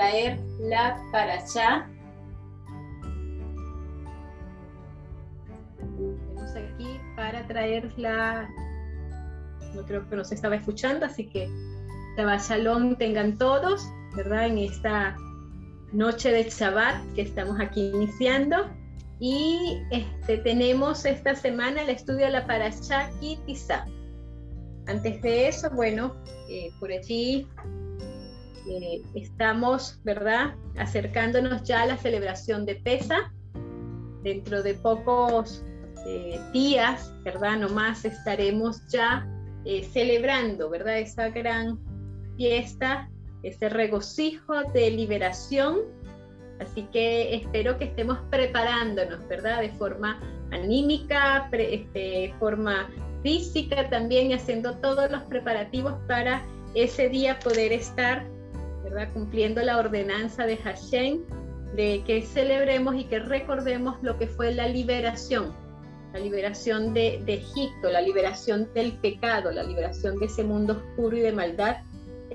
traer la allá. Estamos aquí para traer la. No creo que nos estaba escuchando, así que Shalom tengan todos, ¿verdad? En esta noche de Shabbat que estamos aquí iniciando. Y este, tenemos esta semana el estudio de la Parashá Kitizá. Antes de eso, bueno, eh, por allí eh, estamos, ¿verdad? Acercándonos ya a la celebración de Pesa. Dentro de pocos eh, días, ¿verdad? Nomás estaremos ya celebrando, ¿verdad? Esa gran fiesta, ese regocijo de liberación Así que espero que estemos preparándonos, ¿verdad? De forma anímica, de este, forma física también, haciendo todos los preparativos para ese día poder estar, Cumpliendo la ordenanza de Hashem, de que celebremos y que recordemos lo que fue la liberación, la liberación de, Egipto, la liberación del pecado, la liberación de ese mundo oscuro y de maldad,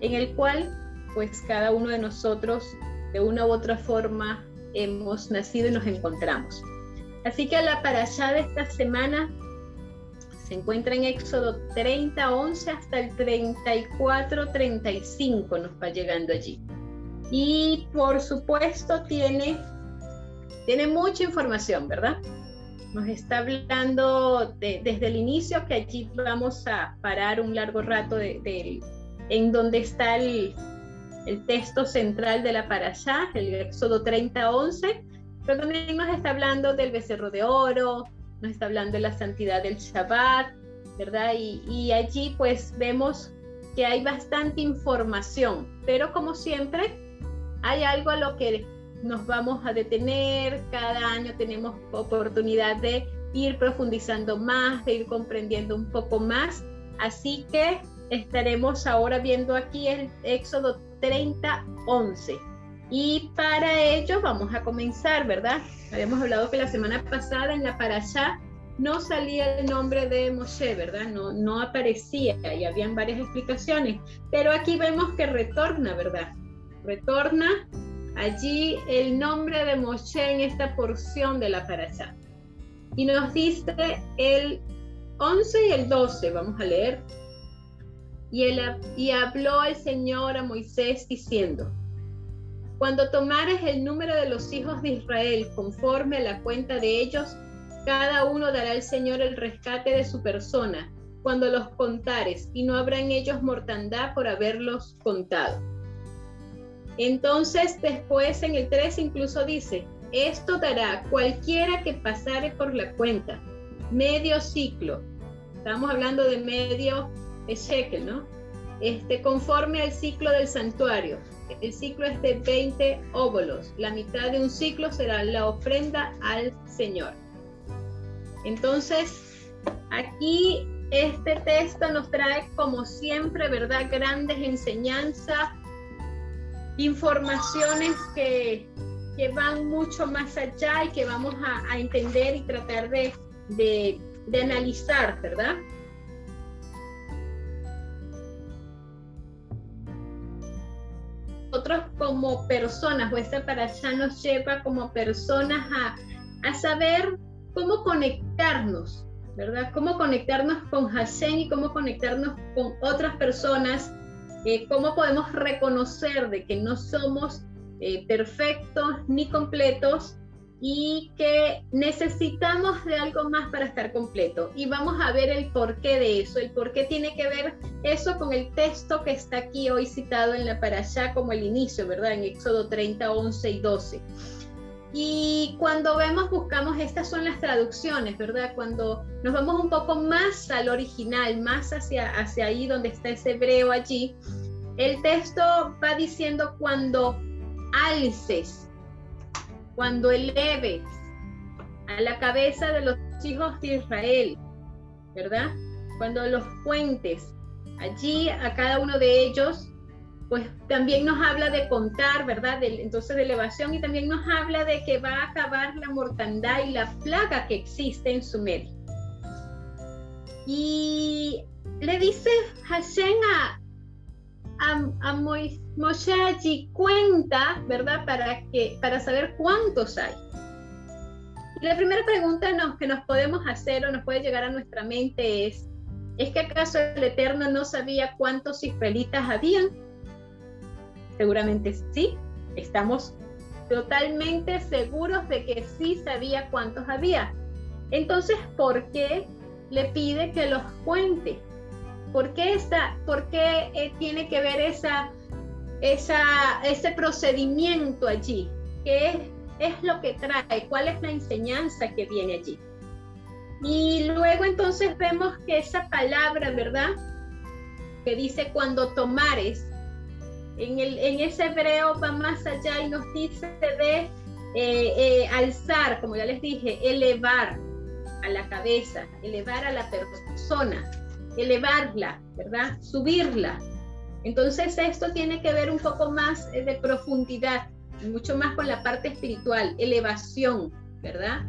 en el cual pues cada uno de nosotros de una u otra forma hemos nacido y nos encontramos. Así que la parashá de esta semana se encuentra en Éxodo 30, 11 hasta el 34, 35 nos va llegando allí. Y por supuesto tiene, tiene mucha información, ¿verdad? Nos está hablando desde el inicio que allí vamos a parar un largo rato en donde está el, el texto central de la parashá, el Éxodo 30-11, pero también nos está hablando del becerro de oro, nos está hablando de la santidad del Shabbat, ¿verdad? Y, y allí pues vemos que hay bastante información, pero como siempre hay algo a lo que nos vamos a detener, cada año tenemos oportunidad de ir profundizando más, de ir comprendiendo un poco más, así que estaremos ahora viendo aquí el Éxodo 30:11. Y para ello vamos a comenzar, ¿verdad? Habíamos hablado que la semana pasada en la parasha no salía el nombre de Moshe, ¿verdad? No, no aparecía y habían varias explicaciones, pero aquí vemos que retorna, ¿verdad? Retorna allí el nombre de Moshe en esta porción de la parasha. Y nos dice el 11 y el 12, vamos a leer y, habló el Señor a Moisés diciendo, cuando tomares el número de los hijos de Israel conforme a la cuenta de ellos, cada uno dará al Señor el rescate de su persona cuando los contares, y no habrá en ellos mortandad por haberlos contado. Entonces después en el 3 incluso dice, esto dará cualquiera que pasare por la cuenta, medio ciclo. Estamos hablando de medio shekel, ¿no? Este, conforme al ciclo del santuario. El ciclo es de 20 óvulos. La mitad de un ciclo será la ofrenda al Señor. Entonces, aquí este texto nos trae, como siempre, ¿verdad? Grandes enseñanzas, informaciones que, van mucho más allá y que vamos a, entender y tratar de, de analizar, ¿verdad? Nosotros como personas, o esta para allá nos lleva como personas a, a saber cómo conectarnos, ¿verdad? Cómo conectarnos con Hashem y cómo conectarnos con otras personas, eh, cómo podemos reconocer de que no somos eh, perfectos ni completos y que necesitamos de algo más para estar completo. Y vamos a ver el porqué de eso, el por qué tiene que ver eso con el texto que está aquí hoy citado en la allá como el inicio, ¿verdad? En Éxodo 30, 11 y 12. Y cuando vemos, buscamos, estas son las traducciones, ¿verdad? Cuando nos vamos un poco más al original, más hacia, hacia ahí donde está ese hebreo allí, el texto va diciendo cuando alces, cuando eleves a la cabeza de los hijos de Israel, ¿verdad? Cuando los cuentes allí a cada uno de ellos, pues también nos habla de contar, ¿verdad? entonces de elevación y también nos habla de que va a acabar la mortandad y la plaga que existe en su medio. Y le dice Hashem a, a, a Moshe allí cuenta, ¿verdad? Para, que, para saber cuántos hay. la primera pregunta que nos podemos hacer o nos puede llegar a nuestra mente es, ¿es que acaso el Eterno no sabía cuántos israelitas habían? Seguramente sí, estamos totalmente seguros de que sí sabía cuántos había. Entonces, ¿por qué le pide que los cuente? ¿Por qué, está, por qué eh, tiene que ver esa, esa, ese procedimiento allí? ¿Qué es, lo que trae? ¿Cuál es la enseñanza que viene allí? Y luego entonces vemos que esa palabra, ¿verdad? Que dice cuando tomares, en, el, en ese hebreo va más allá y nos dice de eh, eh, alzar, como ya les dije, elevar a la cabeza, elevar a la persona, elevarla, ¿verdad? Subirla. Entonces esto tiene que ver un poco más eh, de profundidad, mucho más con la parte espiritual, elevación, ¿verdad?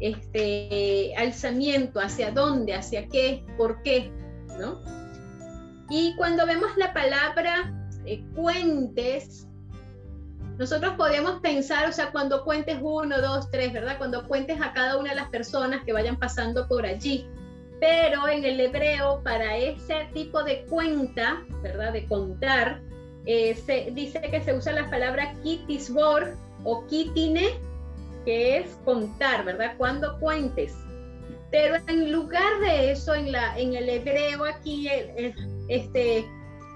Este alzamiento, hacia dónde, hacia qué, por qué, ¿no? Y cuando vemos la palabra eh, cuentes, nosotros podemos pensar, o sea, cuando cuentes uno, dos, tres, ¿verdad? Cuando cuentes a cada una de las personas que vayan pasando por allí. Pero en el hebreo, para ese tipo de cuenta, ¿verdad? De contar, eh, se dice que se usa la palabra kitisbor o kitine, que es contar, ¿verdad? Cuando cuentes. Pero en lugar de eso, en, la, en el hebreo aquí, este,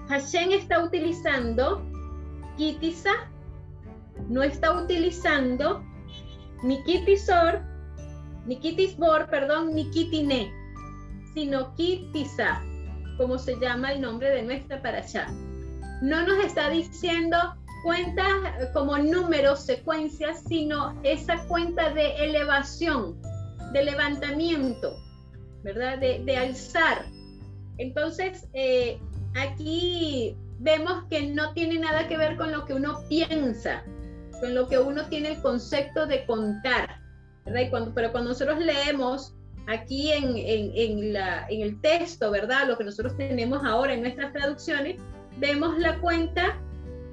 Hashem está utilizando kitisa, no está utilizando ni kitisor, ni kitisbor, perdón, ni kitine, sino kitisa, como se llama el nombre de nuestra parasha. No nos está diciendo cuentas como números, secuencias, sino esa cuenta de elevación, de levantamiento, ¿verdad? De, alzar. Entonces, eh, aquí vemos que no tiene nada que ver con lo que uno piensa, con lo que uno tiene el concepto de contar, ¿verdad? pero cuando nosotros leemos aquí en, en, la, en el texto, ¿verdad? Lo que nosotros tenemos ahora en nuestras traducciones, vemos la cuenta,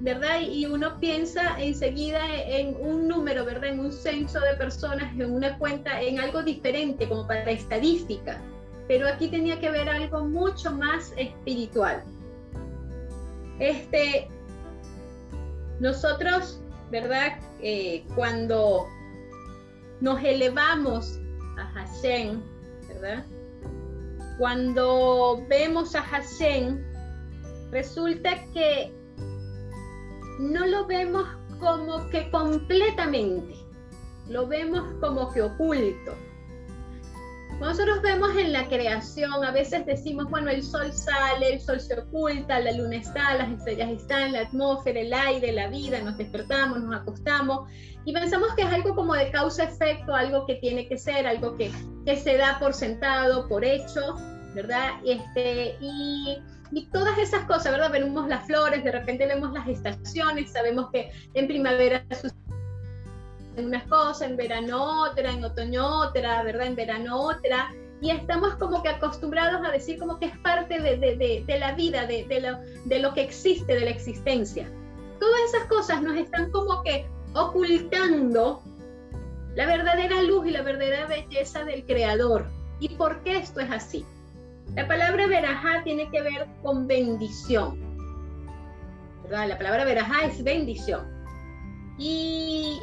¿verdad? Y uno piensa enseguida en un número, ¿verdad? En un censo de personas, en una cuenta, en algo diferente, como para estadística pero aquí tenía que ver algo mucho más espiritual. Este, nosotros, ¿verdad? Eh, cuando nos elevamos a Hashem, ¿verdad? Cuando vemos a Hashem, resulta que no lo vemos como que completamente, lo vemos como que oculto nosotros vemos en la creación, a veces decimos, bueno, el sol sale, el sol se oculta, la luna está, las estrellas están, la atmósfera, el aire, la vida, nos despertamos, nos acostamos y pensamos que es algo como de causa-efecto, algo que tiene que ser, algo que, que se da por sentado, por hecho, ¿verdad? Este, y, y todas esas cosas, ¿verdad? Vemos las flores, de repente vemos las estaciones, sabemos que en primavera una cosa, en verano otra, en otoño otra, ¿verdad? En verano otra. Y estamos como que acostumbrados a decir como que es parte de, de, de, la vida, de, lo, de lo que existe, de la existencia. Todas esas cosas nos están como que ocultando la verdadera luz y la verdadera belleza del Creador. ¿Y por qué esto es así? La palabra verajá tiene que ver con bendición. ¿verdad? La palabra verajá es bendición. Y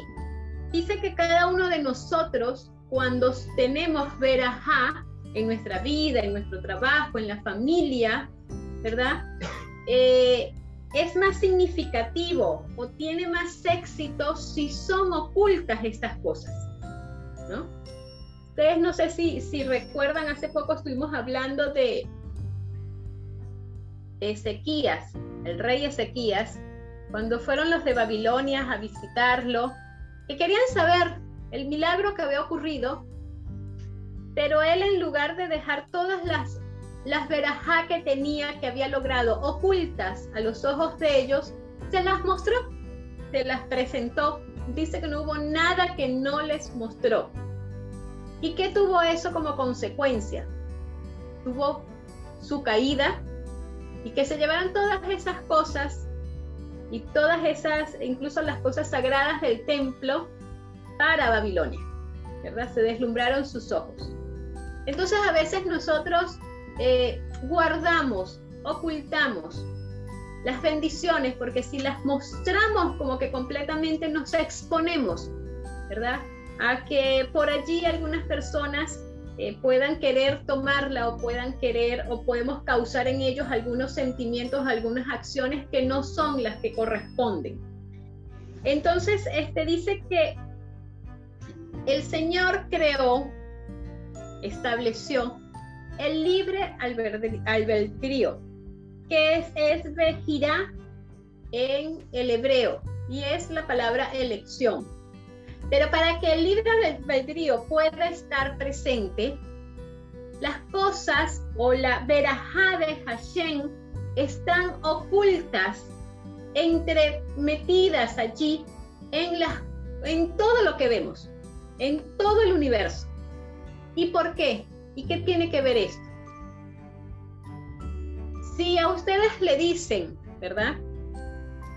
dice que cada uno de nosotros, cuando tenemos verajá en nuestra vida, en nuestro trabajo, en la familia, ¿verdad? Eh, es más significativo o tiene más éxito si son ocultas estas cosas, ¿no? Ustedes no sé si, si recuerdan, hace poco estuvimos hablando de Ezequías, el rey Ezequías, cuando fueron los de Babilonia a visitarlo, que querían saber el milagro que había ocurrido, pero él en lugar de dejar todas las, las verajá que tenía, que había logrado ocultas a los ojos de ellos, se las mostró, se las presentó. Dice que no hubo nada que no les mostró. ¿Y qué tuvo eso como consecuencia? tuvo su caída y que se llevaran todas esas cosas y todas esas, incluso las cosas sagradas del templo para Babilonia, ¿verdad? Se deslumbraron sus ojos. Entonces a veces nosotros eh, guardamos, ocultamos las bendiciones, porque si las mostramos como que completamente nos exponemos, ¿verdad? A que por allí algunas personas eh, puedan querer tomarla o puedan querer o podemos causar en ellos algunos sentimientos, algunas acciones que no son las que corresponden. Entonces, este dice que el Señor creó, estableció el libre albedrío, que es, es en el hebreo y es la palabra elección. Pero para que el libre albedrío pueda estar presente, las cosas o la verajá de Hashem están ocultas, entremetidas allí en, la, en todo lo que vemos, en todo el universo. ¿Y por qué? ¿Y qué tiene que ver esto? Si a ustedes le dicen, ¿verdad?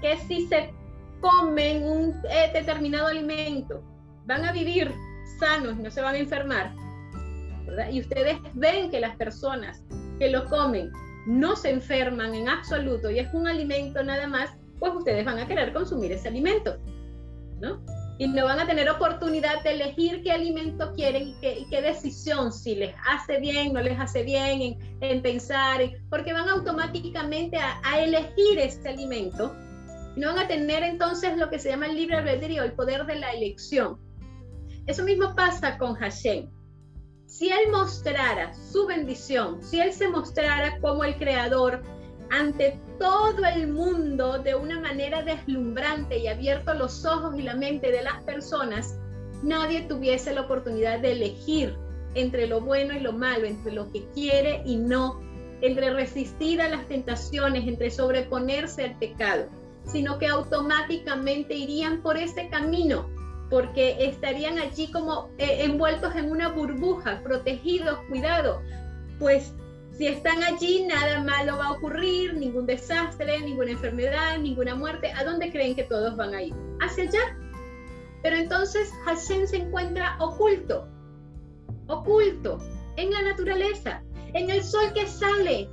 Que si se comen un eh, determinado alimento, van a vivir sanos, no se van a enfermar, Y ustedes ven que las personas que lo comen no se enferman en absoluto y es un alimento nada más, pues ustedes van a querer consumir ese alimento, ¿no? Y no van a tener oportunidad de elegir qué alimento quieren y qué, decisión, si les hace bien, no les hace bien, en, pensar, porque van automáticamente a, a elegir este alimento no van a tener entonces lo que se llama el libre albedrío, el poder de la elección. Eso mismo pasa con Hashem. Si Él mostrara su bendición, si Él se mostrara como el creador ante todo el mundo de una manera deslumbrante y abierto los ojos y la mente de las personas, nadie tuviese la oportunidad de elegir entre lo bueno y lo malo, entre lo que quiere y no, entre resistir a las tentaciones, entre sobreponerse al pecado sino que automáticamente irían por ese camino, porque estarían allí como eh, envueltos en una burbuja, protegidos, cuidados. Pues si están allí, nada malo va a ocurrir, ningún desastre, ninguna enfermedad, ninguna muerte. ¿A dónde creen que todos van a ir? Hacia allá. Pero entonces Hashem se encuentra oculto, oculto en la naturaleza, en el sol que sale.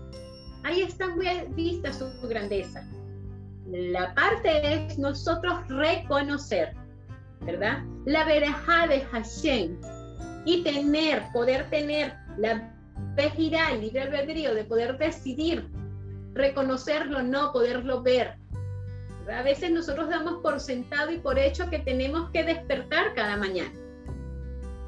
Ahí está muy vista su grandeza. La parte es nosotros reconocer, ¿verdad? La verajá de Hashem y tener, poder tener la vejirá, el libre albedrío de poder decidir, reconocerlo, no poderlo ver. A veces nosotros damos por sentado y por hecho que tenemos que despertar cada mañana.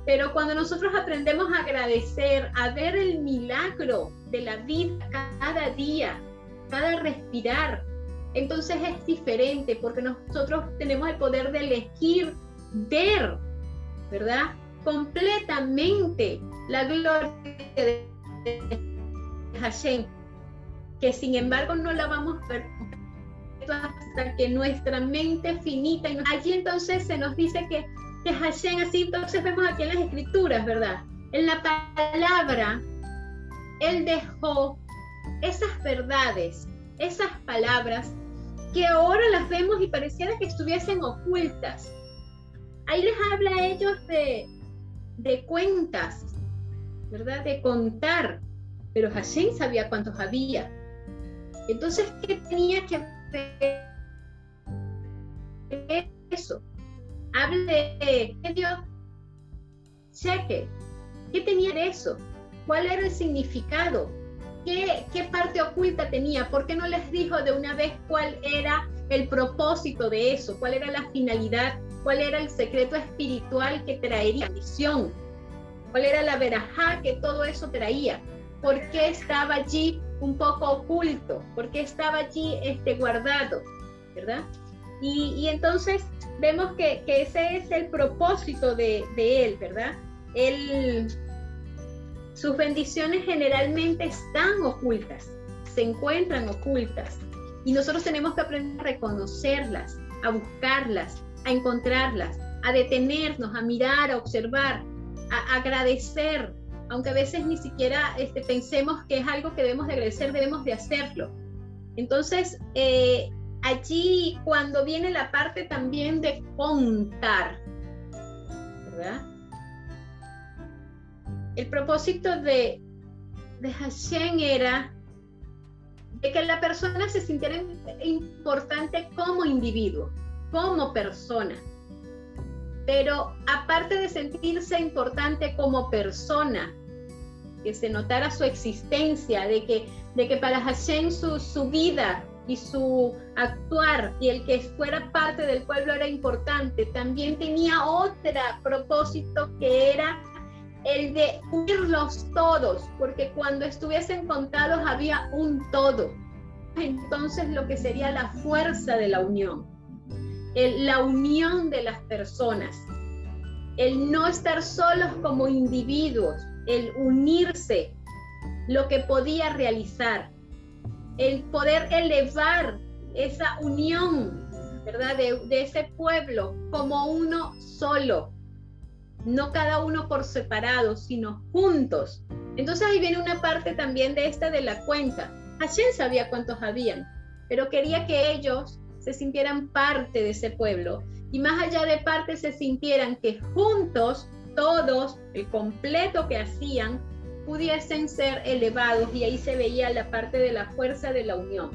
Pero cuando nosotros aprendemos a agradecer, a ver el milagro de la vida cada día, cada respirar, entonces es diferente porque nosotros tenemos el poder de elegir ver, ¿verdad? Completamente la gloria de Hashem, que sin embargo no la vamos a ver hasta que nuestra mente finita, y allí entonces se nos dice que, que Hashem, así entonces vemos aquí en las escrituras, ¿verdad? En la palabra, Él dejó esas verdades, esas palabras que ahora las vemos y pareciera que estuviesen ocultas. Ahí les habla a ellos de, de cuentas, ¿verdad? De contar, pero Hashem sabía cuántos había. Entonces, ¿qué tenía que ver eso? Hable de Dios, cheque, ¿qué tenía eso? ¿Cuál era el significado? ¿Qué, parte oculta tenía? ¿Por qué no les dijo de una vez cuál era el propósito de eso? ¿Cuál era la finalidad? ¿Cuál era el secreto espiritual que traería visión? ¿Cuál era la verajá que todo eso traía? ¿Por qué estaba allí un poco oculto? ¿Por qué estaba allí este, guardado? ¿Verdad? Y, entonces vemos que, ese es el propósito de, de él, ¿verdad? Él sus bendiciones generalmente están ocultas, se encuentran ocultas y nosotros tenemos que aprender a reconocerlas, a buscarlas, a encontrarlas, a detenernos, a mirar, a observar, a agradecer, aunque a veces ni siquiera este, pensemos que es algo que debemos de agradecer, debemos de hacerlo. Entonces, eh, allí cuando viene la parte también de contar, ¿verdad? El propósito de, de Hashem era de que la persona se sintiera importante como individuo, como persona. Pero aparte de sentirse importante como persona, que se notara su existencia, de que, de que para Hashem su, su vida y su actuar y el que fuera parte del pueblo era importante, también tenía otro propósito que era el de unirlos todos, porque cuando estuviesen contados había un todo. Entonces lo que sería la fuerza de la unión, la unión de las personas, el no estar solos como individuos, el unirse, lo que podía realizar, el poder elevar esa unión, ¿verdad? De, ese pueblo como uno solo, no cada uno por separado, sino juntos. Entonces ahí viene una parte también de esta de la cuenta. Hashem sabía cuántos habían, pero quería que ellos se sintieran parte de ese pueblo y más allá de parte se sintieran que juntos todos, el completo que hacían, pudiesen ser elevados y ahí se veía la parte de la fuerza de la unión.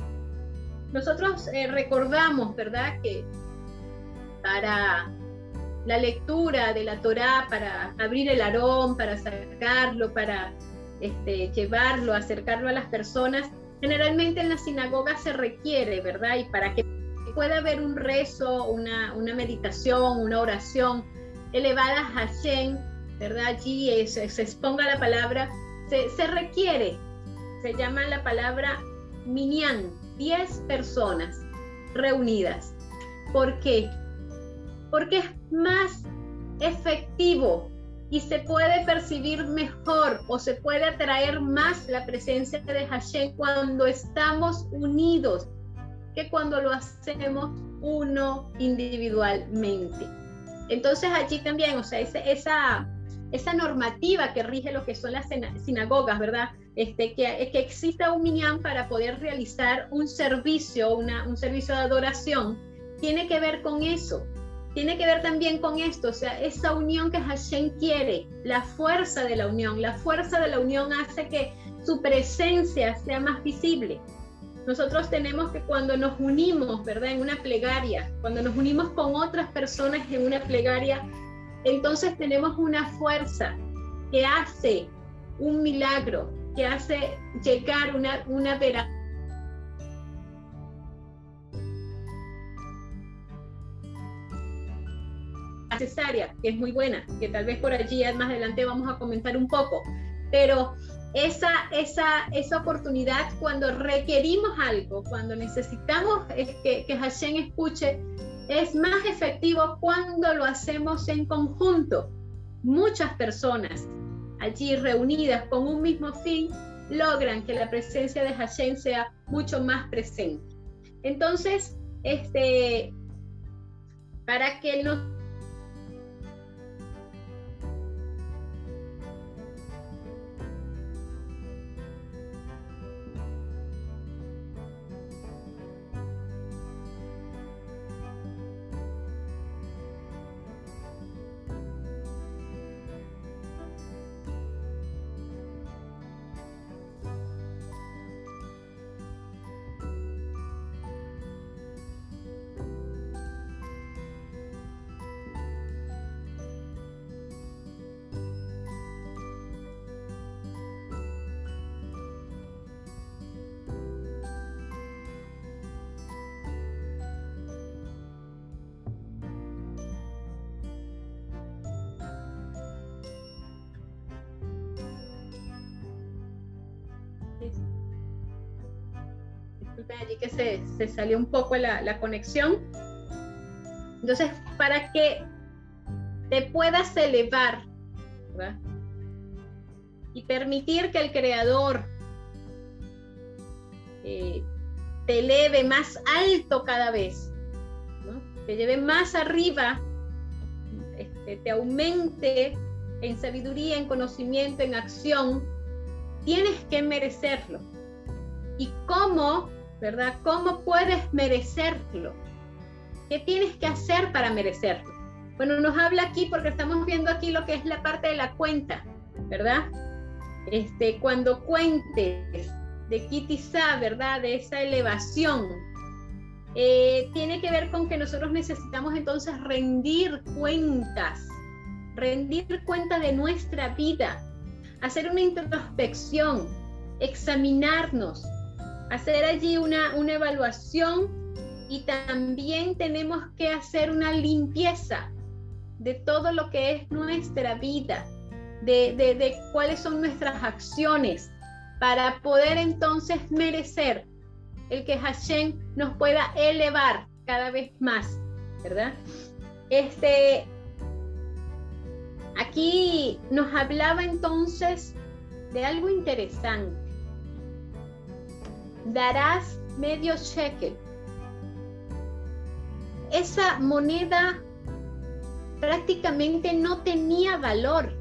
Nosotros eh, recordamos, ¿verdad?, que para la lectura de la Torá, para abrir el arón, para sacarlo, para este, llevarlo, acercarlo a las personas, generalmente en la sinagoga se requiere, ¿verdad? Y para que pueda haber un rezo, una, meditación, una oración, elevada a Hashem, ¿verdad? Allí se, exponga la palabra, se, requiere, se llama la palabra minyan, 10 personas reunidas. ¿Por qué? Porque es más efectivo y se puede percibir mejor o se puede atraer más la presencia de Hashem cuando estamos unidos que cuando lo hacemos uno individualmente. Entonces allí también, o sea, esa, esa normativa que rige lo que son las sinagogas, ¿verdad? Este, que, que exista un minyan para poder realizar un servicio, una, un servicio de adoración, tiene que ver con eso. Tiene que ver también con esto, o sea, esa unión que Hashem quiere, la fuerza de la unión. La fuerza de la unión hace que su presencia sea más visible. Nosotros tenemos que cuando nos unimos, ¿verdad? En una plegaria, cuando nos unimos con otras personas en una plegaria, entonces tenemos una fuerza que hace un milagro, que hace llegar una, una necesaria, que es muy buena, que tal vez por allí más adelante vamos a comentar un poco, pero esa, esa, esa oportunidad cuando requerimos algo, cuando necesitamos que, que Hashem escuche, es más efectivo cuando lo hacemos en conjunto. Muchas personas allí reunidas con un mismo fin logran que la presencia de Hashem sea mucho más presente. Entonces, este, para que nos que se, salió un poco la, conexión. Entonces, para que te puedas elevar y permitir que el creador eh, te eleve más alto cada vez, te lleve más arriba, este, te aumente en sabiduría, en conocimiento, en acción, tienes que merecerlo. ¿Y cómo, verdad? ¿Cómo puedes merecerlo? ¿Qué tienes que hacer para merecerlo? Bueno, nos habla aquí porque estamos viendo aquí lo que es la parte de la cuenta, ¿verdad? Este, cuando cuentes de Kitisa, ¿verdad? De esa elevación, eh, tiene que ver con que nosotros necesitamos entonces rendir cuentas, rendir cuentas de nuestra vida, hacer una introspección, examinarnos, hacer allí una, una evaluación y también tenemos que hacer una limpieza de todo lo que es nuestra vida, de, de, cuáles son nuestras acciones, para poder entonces merecer el que Hashem nos pueda elevar cada vez más, ¿verdad? Este, aquí nos hablaba entonces de algo interesante. Darás medio shekel. Esa moneda prácticamente no tenía valor.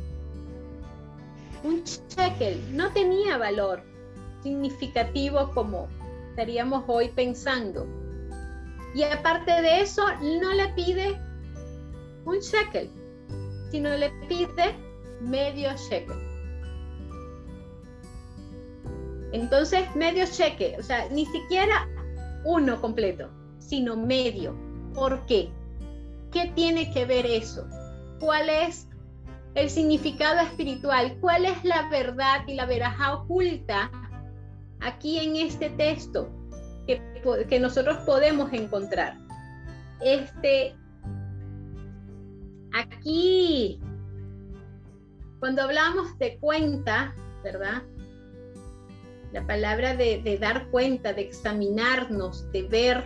Un shekel no tenía valor significativo como estaríamos hoy pensando. Y aparte de eso, no le pide un shekel, sino le pide medio shekel. Entonces, medio shekel, o sea, ni siquiera uno completo, sino medio. ¿Por qué? ¿Qué tiene que ver eso? ¿Cuál es el significado espiritual? ¿Cuál es la verdad y la veraja oculta aquí en este texto que, que nosotros podemos encontrar? Este, aquí, cuando hablamos de cuenta, ¿verdad? La palabra de, dar cuenta, de examinarnos, de ver,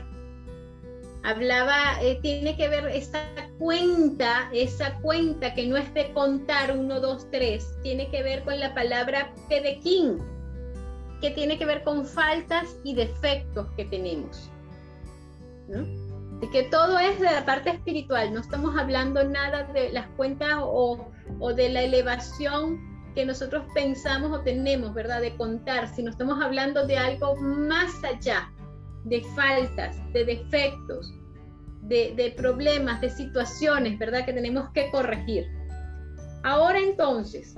hablaba, eh, tiene que ver esa cuenta, esa cuenta que no es de contar uno, dos, tres, tiene que ver con la palabra pedequín, que tiene que ver con faltas y defectos que tenemos. ¿no? De que todo es de la parte espiritual, no estamos hablando nada de las cuentas o, o de la elevación que nosotros pensamos o tenemos, ¿verdad? De contar, sino estamos hablando de algo más allá, de faltas, de defectos, de, problemas, de situaciones, ¿verdad? Que tenemos que corregir. Ahora entonces,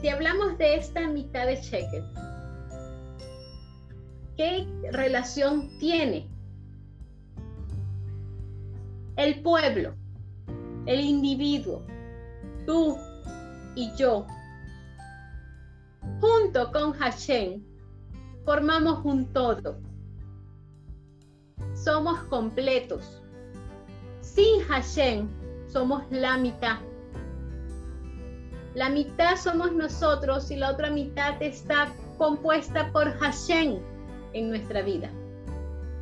si hablamos de esta mitad de cheque, ¿qué relación tiene el pueblo, el individuo, tú y yo, junto con Hashem, formamos un todo somos completos. Sin Hashem somos la mitad. La mitad somos nosotros y la otra mitad está compuesta por Hashem en nuestra vida.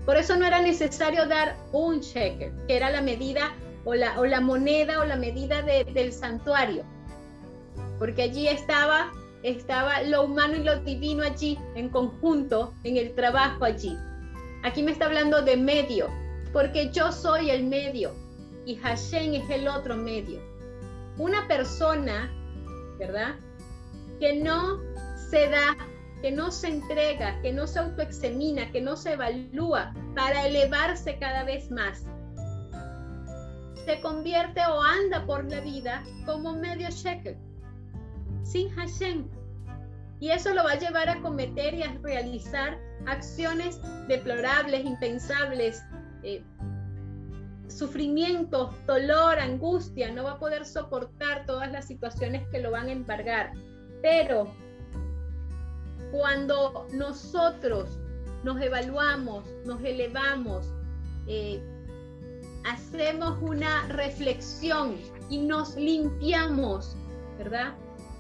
Por eso no era necesario dar un shekel, que era la medida o la, o la moneda o la medida del santuario, porque allí estaba, estaba lo humano y lo divino allí, en conjunto, en el trabajo allí. Aquí me está hablando de medio, porque yo soy el medio y Hashem es el otro medio. Una persona, ¿verdad? Que no se da, que no se entrega, que no se autoexamina, que no se evalúa para elevarse cada vez más, se convierte o anda por la vida como medio shekel, sin Hashem. Y eso lo va a llevar a cometer y a realizar acciones deplorables, impensables, eh, sufrimiento, dolor, angustia, no va a poder soportar todas las situaciones que lo van a embargar. Pero cuando nosotros nos evaluamos, nos elevamos, eh, hacemos una reflexión y nos limpiamos, ¿verdad?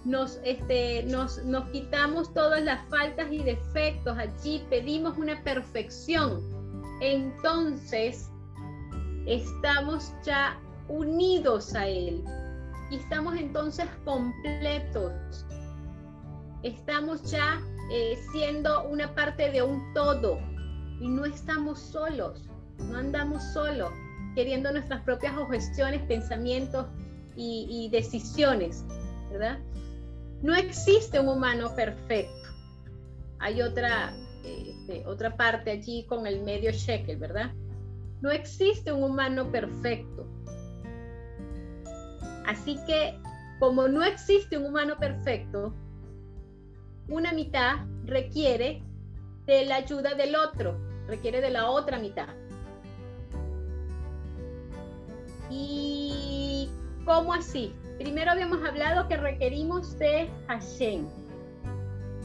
Nos, este, nos, nos quitamos todas las faltas y defectos, allí pedimos una perfección, entonces estamos ya unidos a Él. Y estamos entonces completos, estamos ya eh, siendo una parte de un todo. Y no estamos solos, no andamos solos, queriendo nuestras propias objeciones, pensamientos, y, decisiones, ¿verdad? No existe un humano perfecto. Hay otra, este, otra parte allí con el medio shekel, ¿verdad? No existe un humano perfecto. Así que, como no existe un humano perfecto, una mitad requiere de la ayuda del otro, requiere de la otra mitad. ¿Y cómo así? Primero habíamos hablado que requerimos de Hashem,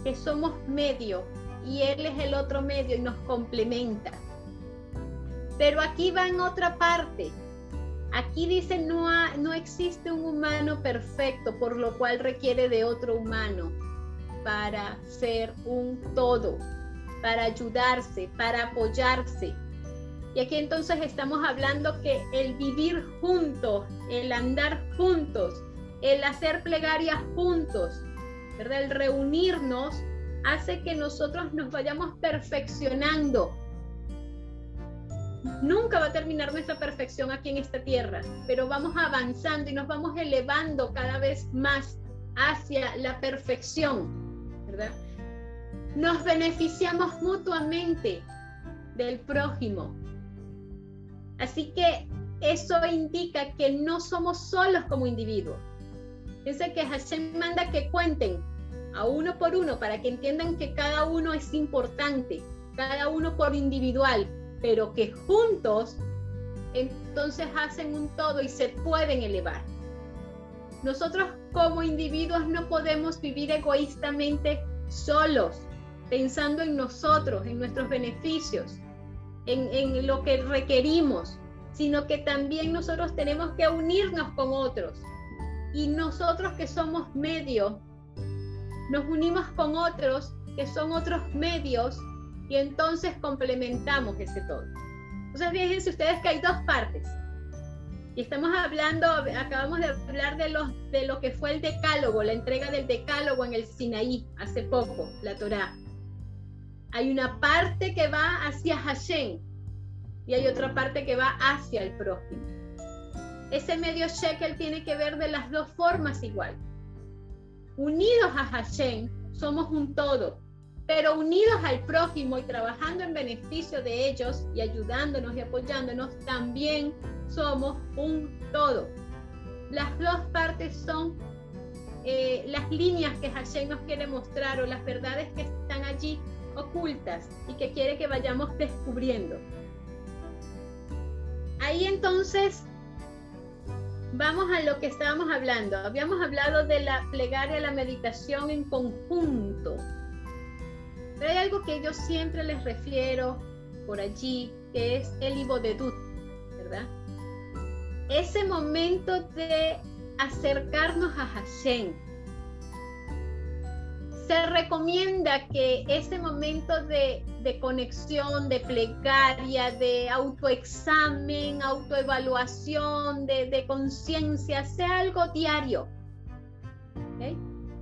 que somos medio y Él es el otro medio y nos complementa. Pero aquí va en otra parte. Aquí dice no, no existe un humano perfecto, por lo cual requiere de otro humano para ser un todo, para ayudarse, para apoyarse. Y aquí entonces estamos hablando que el vivir juntos, el andar juntos, el hacer plegarias juntos, ¿verdad? El reunirnos hace que nosotros nos vayamos perfeccionando. Nunca va a terminar nuestra perfección aquí en esta tierra, pero vamos avanzando y nos vamos elevando cada vez más hacia la perfección, ¿verdad? Nos beneficiamos mutuamente del prójimo, Así que eso indica que no somos solos como individuos. Dice que Hashem manda que cuenten a uno por uno para que entiendan que cada uno es importante, cada uno por individual, pero que juntos entonces hacen un todo y se pueden elevar. Nosotros como individuos no podemos vivir egoístamente solos, pensando en nosotros, en nuestros beneficios en, lo que requerimos, sino que también nosotros tenemos que unirnos con otros. Y nosotros que somos medios, nos unimos con otros que son otros medios y entonces complementamos ese todo. Entonces fíjense ustedes que hay dos partes. Y estamos hablando, acabamos de hablar de, los, de lo que fue el decálogo, la entrega del decálogo en el Sinaí hace poco, la Torá. Hay una parte que va hacia Hashem y hay otra parte que va hacia el prójimo. Ese medio shekel tiene que ver de las dos formas igual. Unidos a Hashem somos un todo, pero unidos al prójimo y trabajando en beneficio de ellos y ayudándonos y apoyándonos, también somos un todo. Las dos partes son eh, las líneas que Hashem nos quiere mostrar o las verdades que están allí ocultas y que quiere que vayamos descubriendo. Ahí entonces vamos a lo que estábamos hablando. Habíamos hablado de la plegaria, la meditación en conjunto. Pero hay algo que yo siempre les refiero por allí, que es el ibodedut, ¿verdad? Ese momento de acercarnos a Hashem, se recomienda que ese momento de, conexión, de plegaria, de autoexamen, autoevaluación, de, conciencia, sea algo diario.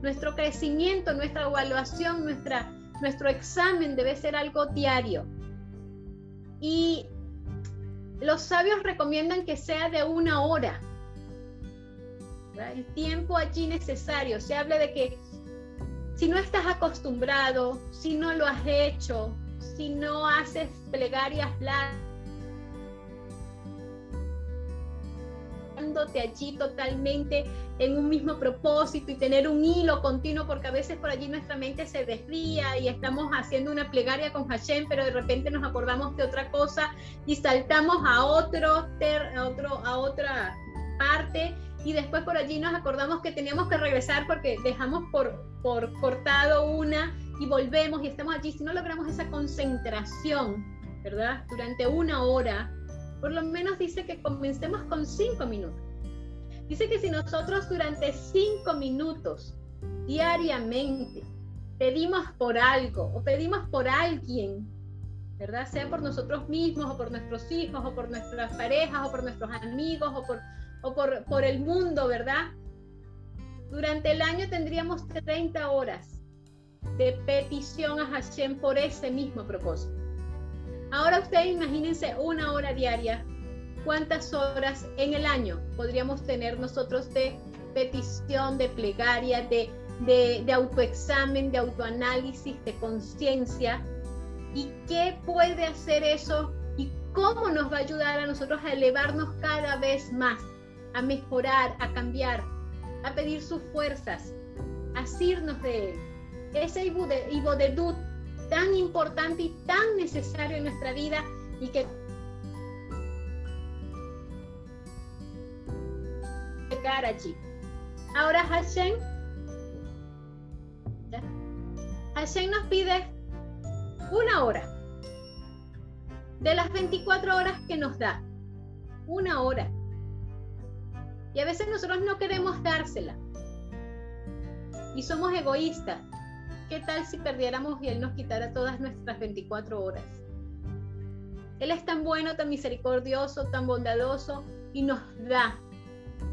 Nuestro crecimiento, nuestra evaluación, nuestra, nuestro examen debe ser algo diario. Y los sabios recomiendan que sea de una hora. El tiempo allí necesario. Se habla de que si no estás acostumbrado, si no lo has hecho, si no haces plegarias largas, allí totalmente en un mismo propósito y tener un hilo continuo, porque a veces por allí nuestra mente se desvía y estamos haciendo una plegaria con Hashem, pero de repente nos acordamos de otra cosa y saltamos a otro, a otro, a otra parte y después por allí nos acordamos que teníamos que regresar porque dejamos por, por cortado una y volvemos y estamos allí. Si no logramos esa concentración, ¿verdad? Durante una hora, por lo menos dice que comencemos con cinco minutos. Dice que si nosotros durante cinco minutos diariamente pedimos por algo o pedimos por alguien, ¿verdad? Sea por nosotros mismos o por nuestros hijos o por nuestras parejas o por nuestros amigos o por o por, el mundo, ¿verdad? Durante el año tendríamos 30 horas de petición a Hashem por ese mismo propósito. Ahora ustedes imagínense una hora diaria ¿cuántas horas en el año podríamos tener nosotros de petición, de plegaria, de, de, de autoexamen, de autoanálisis, de conciencia? ¿Y qué puede hacer eso? ¿Y cómo nos va a ayudar a nosotros a elevarnos cada vez más, a mejorar, a cambiar, a pedir sus fuerzas, a asirnos de él? Ese Ibodedut tan importante y tan necesario en nuestra vida y que allí. Ahora Hashem, Hashem nos pide una hora de las 24 horas que nos da. Una hora. Y a veces nosotros no queremos dársela. Y somos egoístas. ¿Qué tal si perdiéramos y Él nos quitara todas nuestras 24 horas? Él es tan bueno, tan misericordioso, tan bondadoso y nos da.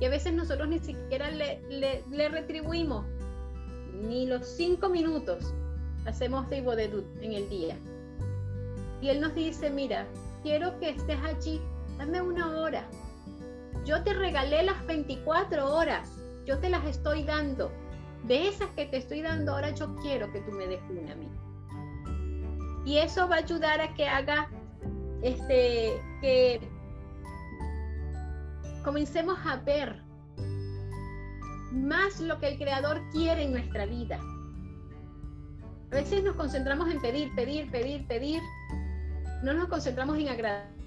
Y a veces nosotros ni siquiera le, le, retribuimos ni los cinco minutos hacemos de Ibodedut en el día. Y Él nos dice, mira, quiero que estés allí, dame una hora. Yo te regalé las 24 horas, yo te las estoy dando. De esas que te estoy dando ahora, yo quiero que tú me des una a mí. Y eso va a ayudar a que haga, este, que comencemos a ver más lo que el Creador quiere en nuestra vida. A veces nos concentramos en pedir, pedir, pedir, pedir. No nos concentramos en agradar.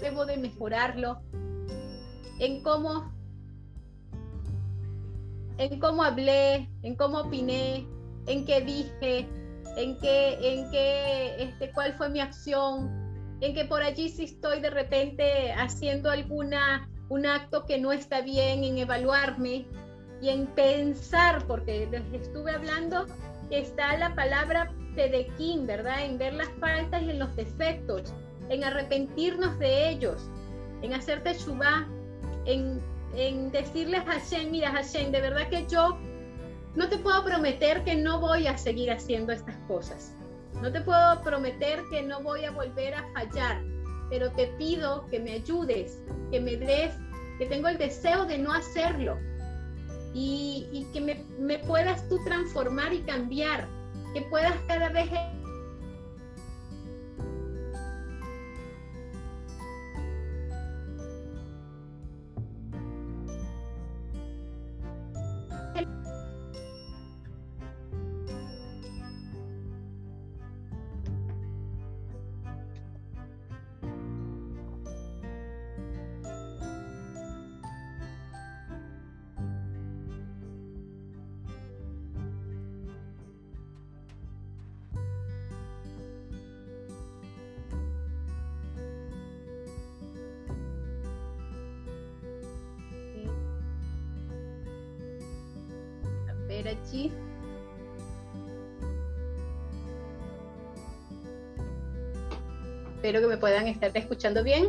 Debo de mejorarlo en cómo en cómo hablé, en cómo opiné, en qué dije, en qué, en qué, este, cuál fue mi acción, en que por allí si estoy de repente haciendo alguna un acto que no está bien, en evaluarme y en pensar, porque les estuve hablando, está la palabra tedequín, ¿verdad? En ver las faltas y en los defectos, en arrepentirnos de ellos, en hacer techubá, en, en decirles a Hashem, mira Hashem, de verdad que yo no te puedo prometer que no voy a seguir haciendo estas cosas. No te puedo prometer que no voy a volver a fallar, pero te pido que me ayudes, que me des, que tengo el deseo de no hacerlo. Y, que me, me puedas tú transformar y cambiar, que puedas cada vez Espero que me puedan estar escuchando bien.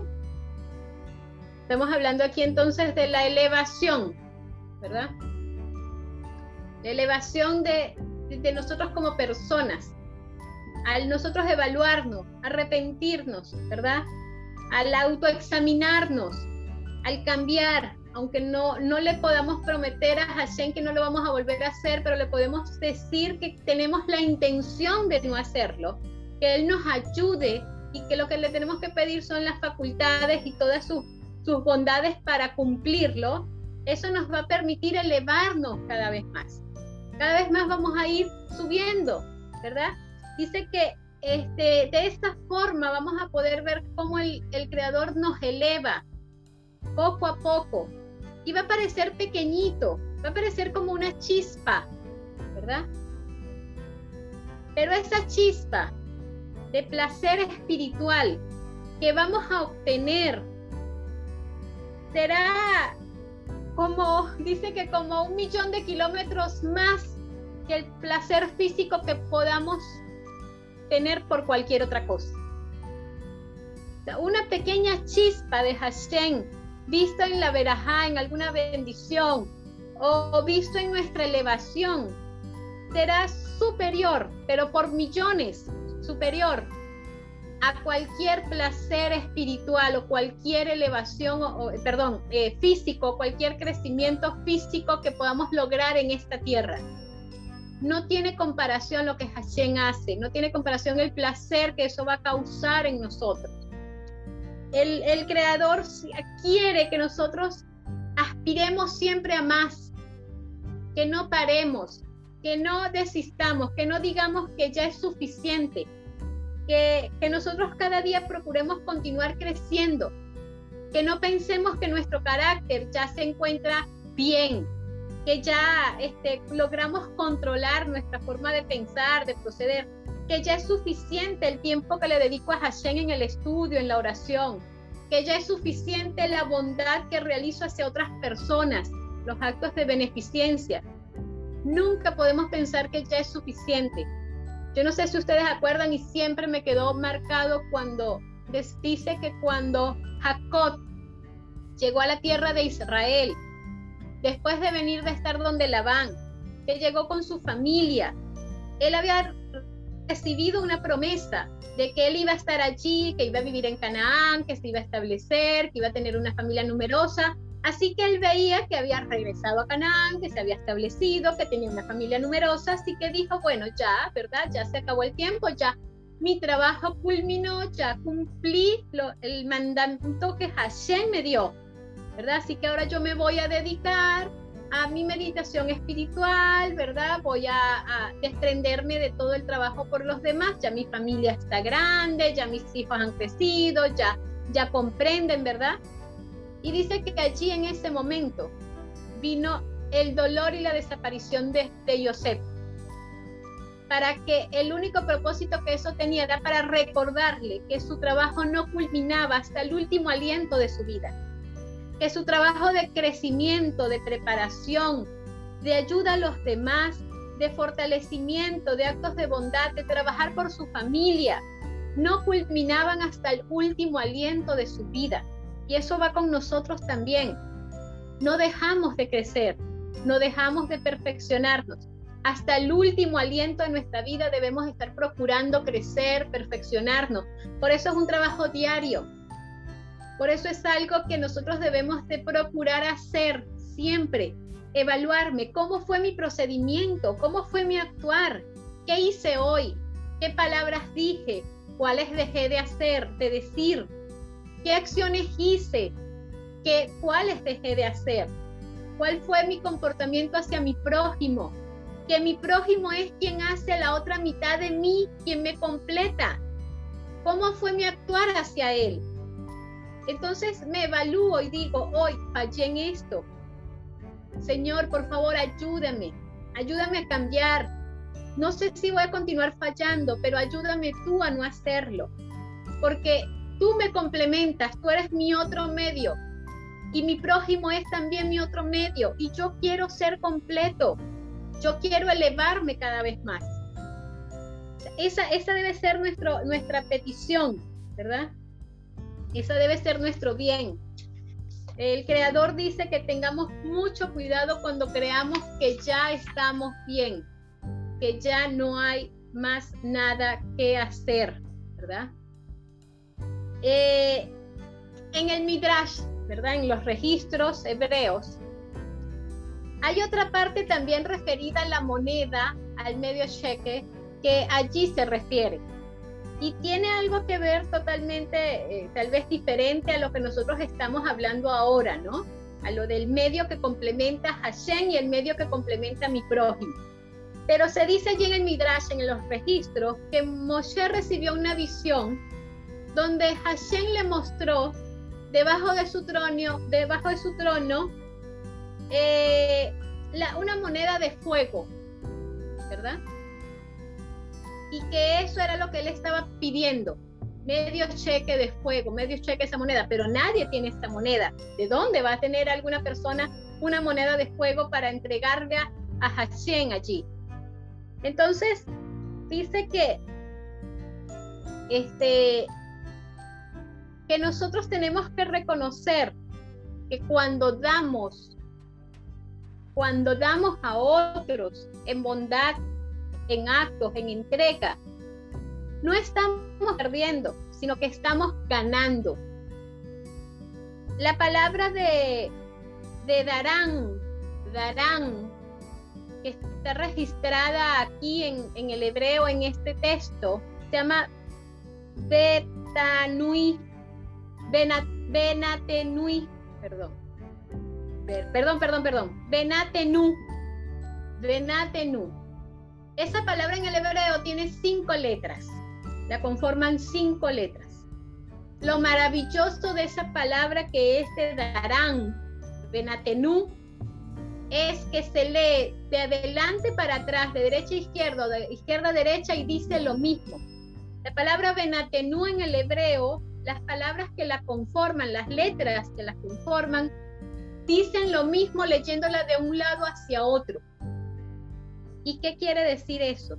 Estamos hablando aquí entonces de la elevación, ¿verdad? La elevación de, de nosotros como personas, al nosotros evaluarnos, arrepentirnos, ¿verdad? Al autoexaminarnos, al cambiar, aunque no, no le podamos prometer a Hashem que no lo vamos a volver a hacer, pero le podemos decir que tenemos la intención de no hacerlo, que Él nos ayude y que lo que le tenemos que pedir son las facultades y todas sus, sus bondades para cumplirlo, eso nos va a permitir elevarnos cada vez más. Cada vez más vamos a ir subiendo, ¿verdad? Dice que este, de esta forma vamos a poder ver cómo el, el Creador nos eleva poco a poco. Y va a parecer pequeñito, va a parecer como una chispa, ¿verdad? Pero esa chispa de placer espiritual que vamos a obtener será como, dice que como un millón de kilómetros más que el placer físico que podamos tener por cualquier otra cosa. Una pequeña chispa de Hashem visto en la verajá, en alguna bendición o visto en nuestra elevación, será superior, pero por millones superior a cualquier placer espiritual o cualquier elevación, o, perdón, eh, físico, cualquier crecimiento físico que podamos lograr en esta tierra. No tiene comparación lo que Hashem hace, no tiene comparación el placer que eso va a causar en nosotros. El, creador quiere que nosotros aspiremos siempre a más, que no paremos, que no desistamos, que no digamos que ya es suficiente, que, que nosotros cada día procuremos continuar creciendo, que no pensemos que nuestro carácter ya se encuentra bien, que ya este, logramos controlar nuestra forma de pensar, de proceder, que ya es suficiente el tiempo que le dedico a Hashem en el estudio, en la oración, que ya es suficiente la bondad que realizo hacia otras personas, los actos de beneficencia. Nunca podemos pensar que ya es suficiente. Yo no sé si ustedes acuerdan y siempre me quedó marcado cuando dice que cuando Jacob llegó a la tierra de Israel, después de venir de estar donde Labán, que llegó con su familia, él había recibido una promesa de que él iba a estar allí, que iba a vivir en Canaán, que se iba a establecer, que iba a tener una familia numerosa. Así que él veía que había regresado a Canaán, que se había establecido, que tenía una familia numerosa, así que dijo, bueno, ya, ¿verdad? Ya se acabó el tiempo, ya mi trabajo culminó, ya cumplí el mandamiento que Hashem me dio, ¿verdad? Así que ahora yo me voy a dedicar a mi meditación espiritual, ¿verdad? Voy a, desprenderme de todo el trabajo por los demás. Ya mi familia está grande, ya mis hijos han crecido, ya, ya comprenden, ¿verdad? Y dice que allí en ese momento vino el dolor y la desaparición de, de Yosef. Para que el único propósito que eso tenía era para recordarle que su trabajo no culminaba hasta el último aliento de su vida que su trabajo de crecimiento, de preparación, de ayuda a los demás, de fortalecimiento, de actos de bondad, de trabajar por su familia, no culminaban hasta el último aliento de su vida. Y eso va con nosotros también. No dejamos de crecer, no dejamos de perfeccionarnos. Hasta el último aliento de nuestra vida debemos estar procurando crecer, perfeccionarnos. Por eso es un trabajo diario, por eso es algo que nosotros debemos de procurar hacer siempre, evaluarme cómo fue mi procedimiento, cómo fue mi actuar, qué hice hoy, qué palabras dije, cuáles dejé de hacer, de decir, qué acciones hice, qué, cuáles dejé de hacer, cuál fue mi comportamiento hacia mi prójimo, que mi prójimo es quien hace la otra mitad de mí, quien me completa. ¿Cómo fue mi actuar hacia él? Entonces me evalúo y digo, hoy fallé en esto. Señor, por favor, ayúdame, ayúdame a cambiar. No sé si voy a continuar fallando, pero ayúdame tú a no hacerlo. Porque tú me complementas, tú eres mi otro medio. Y mi prójimo es también mi otro medio. Y yo quiero ser completo. Yo quiero elevarme cada vez más. Esa, esa debe ser nuestro, nuestra petición, ¿verdad? Eso debe ser nuestro bien. El creador dice que tengamos mucho cuidado cuando creamos que ya estamos bien, que ya no hay más nada que hacer, ¿verdad? Eh, en el Midrash, ¿verdad? En los registros hebreos, hay otra parte también referida a la moneda, al medio cheque, que allí se refiere y tiene algo que ver totalmente, eh, tal vez diferente a lo que nosotros estamos hablando ahora, ¿no? A lo del medio que complementa Hashem y el medio que complementa a mi prójimo. Pero se dice allí en el Midrash, en los registros, que Moshe recibió una visión donde Hashem le mostró debajo de su trono, debajo de su trono, eh, una moneda de fuego, ¿verdad? Y que eso era lo que él estaba pidiendo. Medio cheque de fuego, medio cheque esa moneda, pero nadie tiene esta moneda. ¿De dónde va a tener alguna persona una moneda de fuego para entregarle a Hashem allí? Entonces, dice que este que nosotros tenemos que reconocer que cuando damos cuando damos a otros en bondad en actos, en entrega, no estamos perdiendo, sino que estamos ganando. La palabra de, de darán, darán, que está registrada aquí en, en el hebreo, en este texto, se llama Betanui, Benatenui, perdón. Perdón, perdón, perdón. Benatenu. Benatenu. Esa palabra en el hebreo tiene cinco letras. La conforman cinco letras. Lo maravilloso de esa palabra que es de darán, Benatenu, es que se lee de adelante para atrás, de derecha a izquierda, de izquierda a derecha y dice lo mismo. La palabra Benatenu en el hebreo, las palabras que la conforman, las letras que la conforman, dicen lo mismo leyéndola de un lado hacia otro. ¿Y qué quiere decir eso?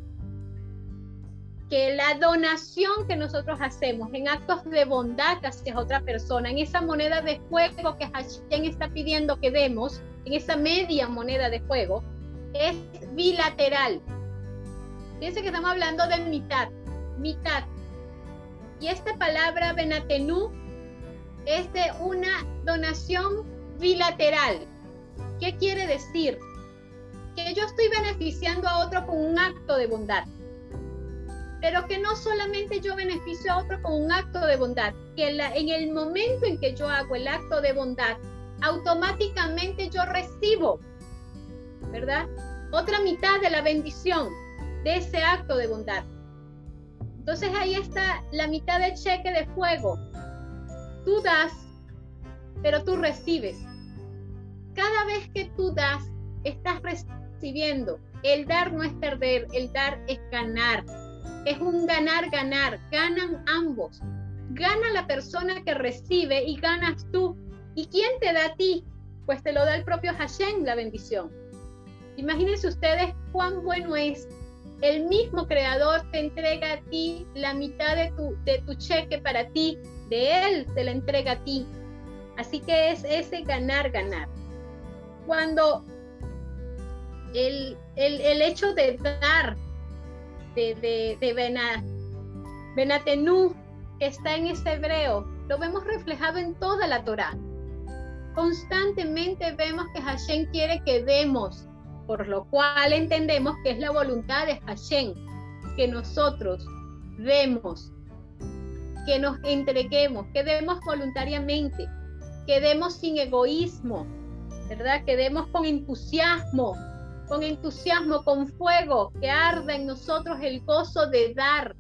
Que la donación que nosotros hacemos en actos de bondad hacia otra persona, en esa moneda de fuego que Hashem está pidiendo que demos, en esa media moneda de fuego, es bilateral. Fíjense que estamos hablando de mitad, mitad. Y esta palabra Benatenu es de una donación bilateral. ¿Qué quiere decir? Yo estoy beneficiando a otro con un acto de bondad. Pero que no solamente yo beneficio a otro con un acto de bondad, que en el momento en que yo hago el acto de bondad, automáticamente yo recibo, ¿verdad? Otra mitad de la bendición de ese acto de bondad. Entonces ahí está la mitad del cheque de fuego. Tú das, pero tú recibes. Cada vez que tú das, estás recibiendo. El dar no es perder, el dar es ganar. Es un ganar, ganar. Ganan ambos. Gana la persona que recibe y ganas tú. ¿Y quién te da a ti? Pues te lo da el propio Hashem, la bendición. Imagínense ustedes cuán bueno es. El mismo creador te entrega a ti la mitad de tu, cheque para ti. De él te la entrega a ti. Así que es ese ganar, ganar cuando el, hecho de dar, de, de, de Benatenú, que está en este hebreo, lo vemos reflejado en toda la Torah. Constantemente vemos que Hashem quiere que demos, por lo cual entendemos que es la voluntad de Hashem, que nosotros demos, que nos entreguemos, que demos voluntariamente, que demos sin egoísmo, ¿verdad? Que demos con entusiasmo, con entusiasmo, con fuego, que arda en nosotros el gozo de dar.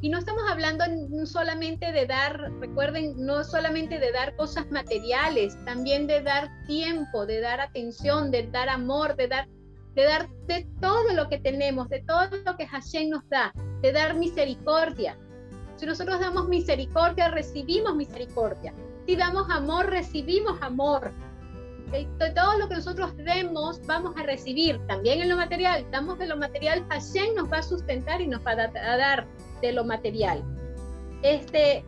Y no estamos hablando solamente de dar, recuerden, no solamente de dar cosas materiales, también de dar tiempo, de dar atención, de dar amor, de dar, de dar de todo lo que tenemos, de todo lo que Hashem nos da, de dar misericordia. Si nosotros damos misericordia, recibimos misericordia. Si damos amor, recibimos amor todo lo que nosotros demos vamos a recibir también en lo material. Damos de lo material, Hashem nos va a sustentar y nos va a, dar de lo material. Este,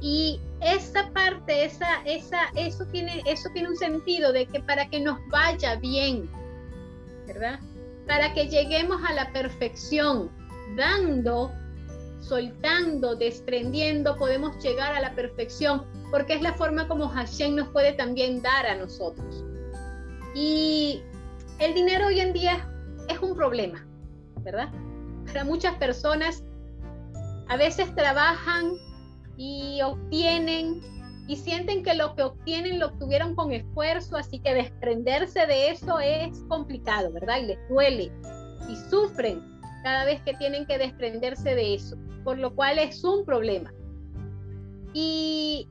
y esa parte, esa, esa, eso, tiene, eso tiene un sentido de que para que nos vaya bien, ¿verdad? Para que lleguemos a la perfección, dando, soltando, desprendiendo, podemos llegar a la perfección porque es la forma como Hashem nos puede también dar a nosotros. Y el dinero hoy en día es un problema, ¿verdad? Para muchas personas a veces trabajan y obtienen y sienten que lo que obtienen lo obtuvieron con esfuerzo, así que desprenderse de eso es complicado, ¿verdad? Y les duele y sufren cada vez que tienen que desprenderse de eso, por lo cual es un problema. Y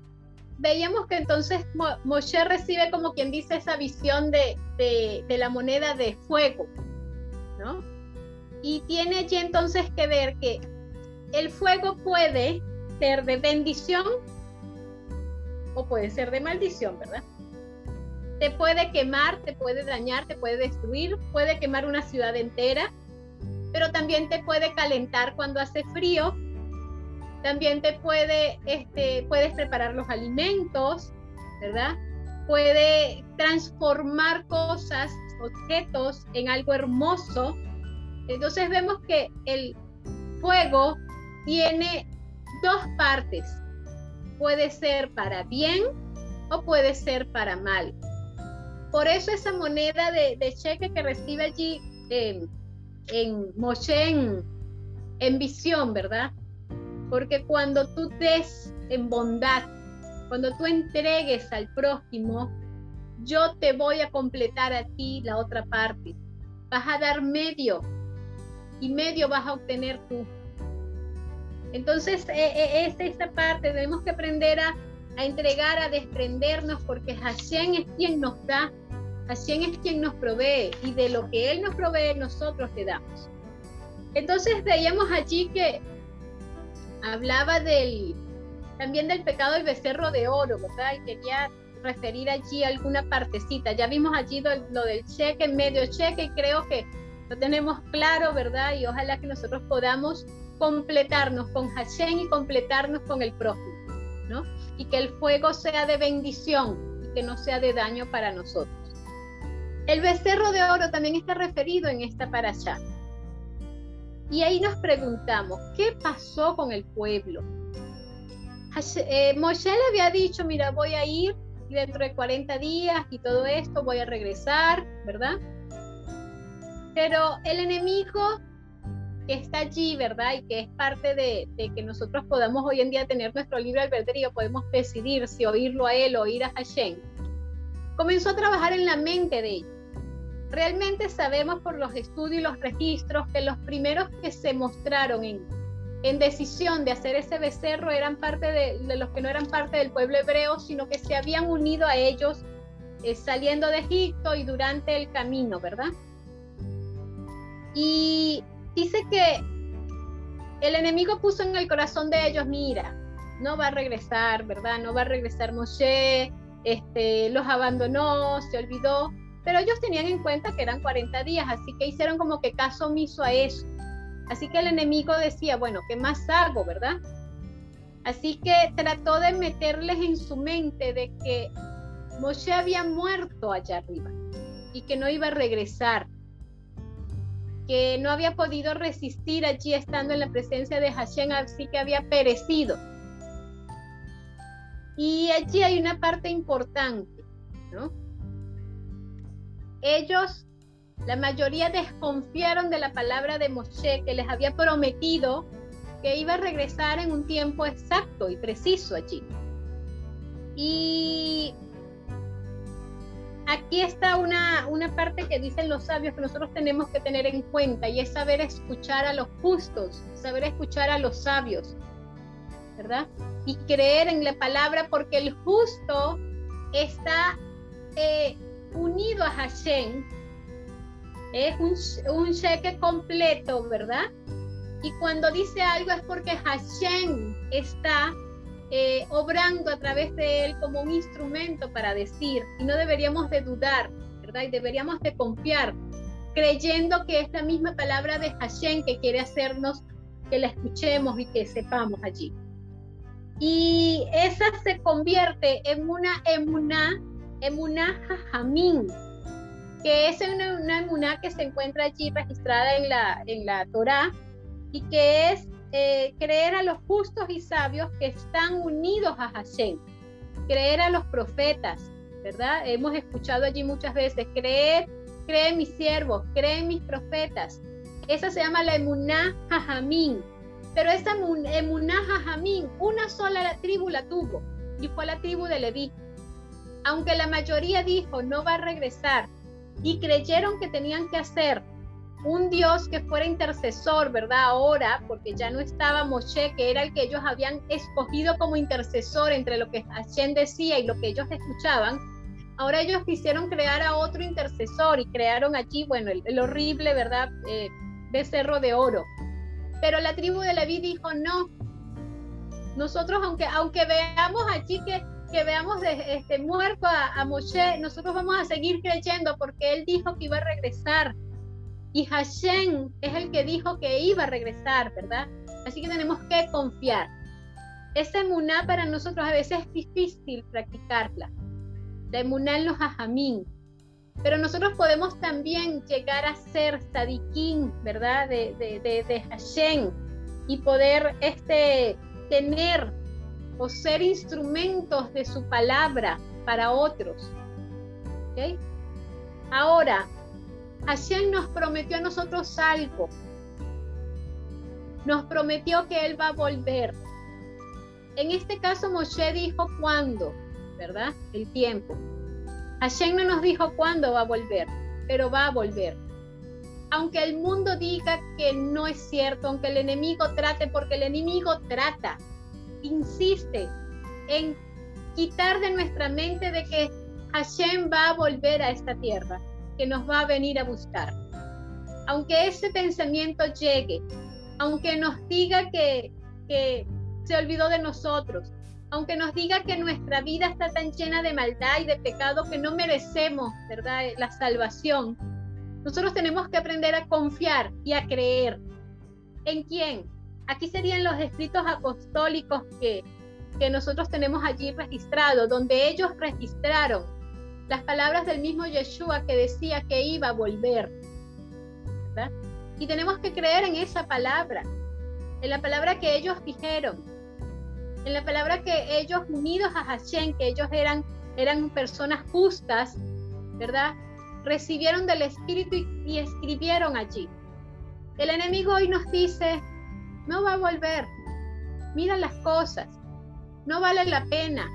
veíamos que entonces Moshe recibe como quien dice esa visión de, la moneda de fuego, ¿no? Y tiene allí entonces que ver que el fuego puede ser de bendición o puede ser de maldición, ¿verdad? Te puede quemar, te puede dañar, te puede destruir, puede quemar una ciudad entera, pero también te puede calentar cuando hace frío también te puede, este, puedes preparar los alimentos, ¿verdad? Puede transformar cosas, objetos en algo hermoso. Entonces vemos que el fuego tiene dos partes. Puede ser para bien o puede ser para mal. Por eso esa moneda de, cheque que recibe allí en Moshe en, visión, ¿verdad? Porque cuando tú des en bondad, cuando tú entregues al prójimo, yo te voy a completar a ti la otra parte. Vas a dar medio y medio vas a obtener tú. Entonces, e, e, es esta parte, tenemos que aprender a, a entregar, a desprendernos, porque Hashem es quien nos da, Hashem es quien nos provee, y de lo que Él nos provee, nosotros le damos. Entonces veíamos allí que hablaba del, también del pecado del becerro de oro, ¿verdad? Y quería referir allí alguna partecita. Ya vimos allí lo, del cheque, medio cheque, y creo que lo tenemos claro, ¿verdad? Y ojalá que nosotros podamos completarnos con Hashem y completarnos con el prójimo, ¿no? Y que el fuego sea de bendición y que no sea de daño para nosotros. El becerro de oro también está referido en esta paracha. Y ahí nos preguntamos, ¿qué pasó con el pueblo? Eh, Moshe le había dicho, mira, voy a ir dentro de 40 días y todo esto, voy a regresar, ¿verdad? Pero el enemigo que está allí, ¿verdad? Y que es parte de, que nosotros podamos hoy en día tener nuestro libre albedrío, podemos decidir si oírlo a él o oír a Hashem, comenzó a trabajar en la mente de ellos. Realmente sabemos por los estudios y los registros que los primeros que se mostraron en, decisión de hacer ese becerro eran parte de, los que no eran parte del pueblo hebreo, sino que se habían unido a ellos eh, saliendo de Egipto y durante el camino, ¿verdad? Y dice que el enemigo puso en el corazón de ellos, mira, no va a regresar, ¿verdad? No va a regresar Moshe, este, los abandonó, se olvidó, pero ellos tenían en cuenta que eran 40 días, así que hicieron como que caso omiso a eso. Así que el enemigo decía, bueno, ¿qué más hago, verdad? Así que trató de meterles en su mente de que Moshe había muerto allá arriba y que no iba a regresar que no había podido resistir allí estando en la presencia de Hashem, así que había perecido. Y allí hay una parte importante, ¿no? Ellos, la mayoría desconfiaron de la palabra de Moshe que les había prometido que iba a regresar en un tiempo exacto y preciso allí. Y aquí está una, una parte que dicen los sabios que nosotros tenemos que tener en cuenta y es saber escuchar a los justos, saber escuchar a los sabios, ¿verdad? Y creer en la palabra porque el justo está eh, unido a Hashem. Es un, un cheque completo, ¿verdad? Y cuando dice algo es porque Hashem está eh, obrando a través de él como un instrumento para decir, y no deberíamos de dudar, ¿verdad? Y deberíamos de confiar, creyendo que es la misma palabra de Hashem que quiere hacernos que la escuchemos y que sepamos allí. Y esa se convierte en una emuná, emuná jajamín, que es una, una que se encuentra allí registrada en la, en la Torah y que es eh, creer a los justos y sabios que están unidos a Hashem, creer a los profetas, ¿verdad? Hemos escuchado allí muchas veces, creer, cree en mis siervos, cree en mis profetas. Esa se llama la emuná jajamín. Pero esa emuná jajamín, una sola tribu la tuvo, y fue la tribu de Leví. Aunque la mayoría dijo, no va a regresar, y creyeron que tenían que hacer un Dios que fuera intercesor, ¿verdad? Ahora, porque ya no estaba Moshe, que era el que ellos habían escogido como intercesor entre lo que Hashem decía y lo que ellos escuchaban. Ahora ellos quisieron crear a otro intercesor y crearon allí, bueno, el, horrible, ¿verdad? Eh, becerro de oro. Pero la tribu de Leví dijo, no, nosotros aunque, aunque veamos allí que, que veamos este, muerto a, a Moshe, nosotros vamos a seguir creyendo porque él dijo que iba a regresar y Hashem es el que dijo que iba a regresar, ¿verdad? Así que tenemos que confiar. Esa emuná para nosotros a veces es difícil practicarla. La emuná en los ajamín. Pero nosotros podemos también llegar a ser sadiquín, ¿verdad? De, de, de, Hashem y poder este, tener o ser instrumentos de su palabra para otros. Ahora, Hashem nos prometió a nosotros algo. Nos prometió que Él va a volver. En este caso, Moshe dijo cuándo, ¿verdad? El tiempo. Hashem no nos dijo cuándo va a volver, pero va a volver. Aunque el mundo diga que no es cierto, aunque el enemigo trate, porque el enemigo trata, insiste en quitar de nuestra mente de que Hashem va a volver a esta tierra, que nos va a venir a buscar. Aunque ese pensamiento llegue, aunque nos diga que, que se olvidó de nosotros, aunque nos diga que nuestra vida está tan llena de maldad y de pecado que no merecemos, la salvación. Nosotros tenemos que aprender a confiar y a creer. ¿En quién? Aquí serían los escritos apostólicos que, que nosotros tenemos allí registrados, donde ellos registraron las palabras del mismo Yeshua que decía que iba a volver. ¿verdad? Y tenemos que creer en esa palabra, en la palabra que ellos dijeron, en la palabra que ellos unidos a Hashem, que ellos eran, eran personas justas, ¿verdad? Recibieron del Espíritu y, escribieron allí. El enemigo hoy nos dice, no va a volver, mira las cosas, no vale la pena,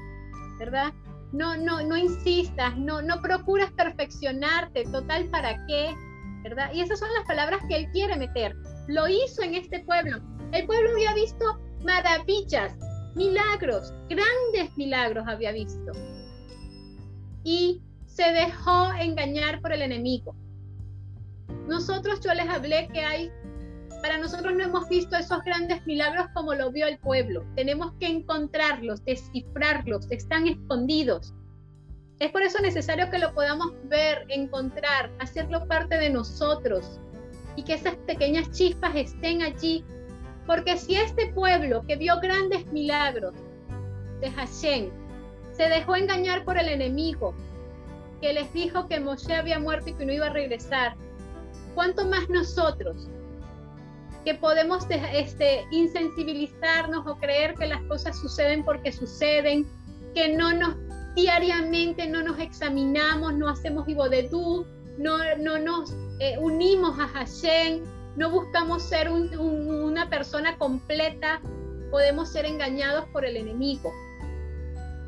¿verdad? No, no, no insistas, no, no procuras perfeccionarte, total, ¿para qué? ¿Verdad? Y esas son las palabras que él quiere meter. Lo hizo en este pueblo. El pueblo había visto maravillas, milagros, grandes milagros había visto. Y se dejó engañar por el enemigo. Nosotros yo les hablé que hay, para nosotros no hemos visto esos grandes milagros como lo vio el pueblo. Tenemos que encontrarlos, descifrarlos, están escondidos. Es por eso necesario que lo podamos ver, encontrar, hacerlo parte de nosotros y que esas pequeñas chispas estén allí porque si este pueblo que vio grandes milagros de Hashem se dejó engañar por el enemigo, que les dijo que Moshe había muerto y que no iba a regresar, ¿cuánto más nosotros que podemos este, insensibilizarnos o creer que las cosas suceden porque suceden, que no nos diariamente no nos examinamos, no hacemos vivo de tú, no, no nos eh, unimos a Hashem, no buscamos ser una persona completa, podemos ser engañados por el enemigo.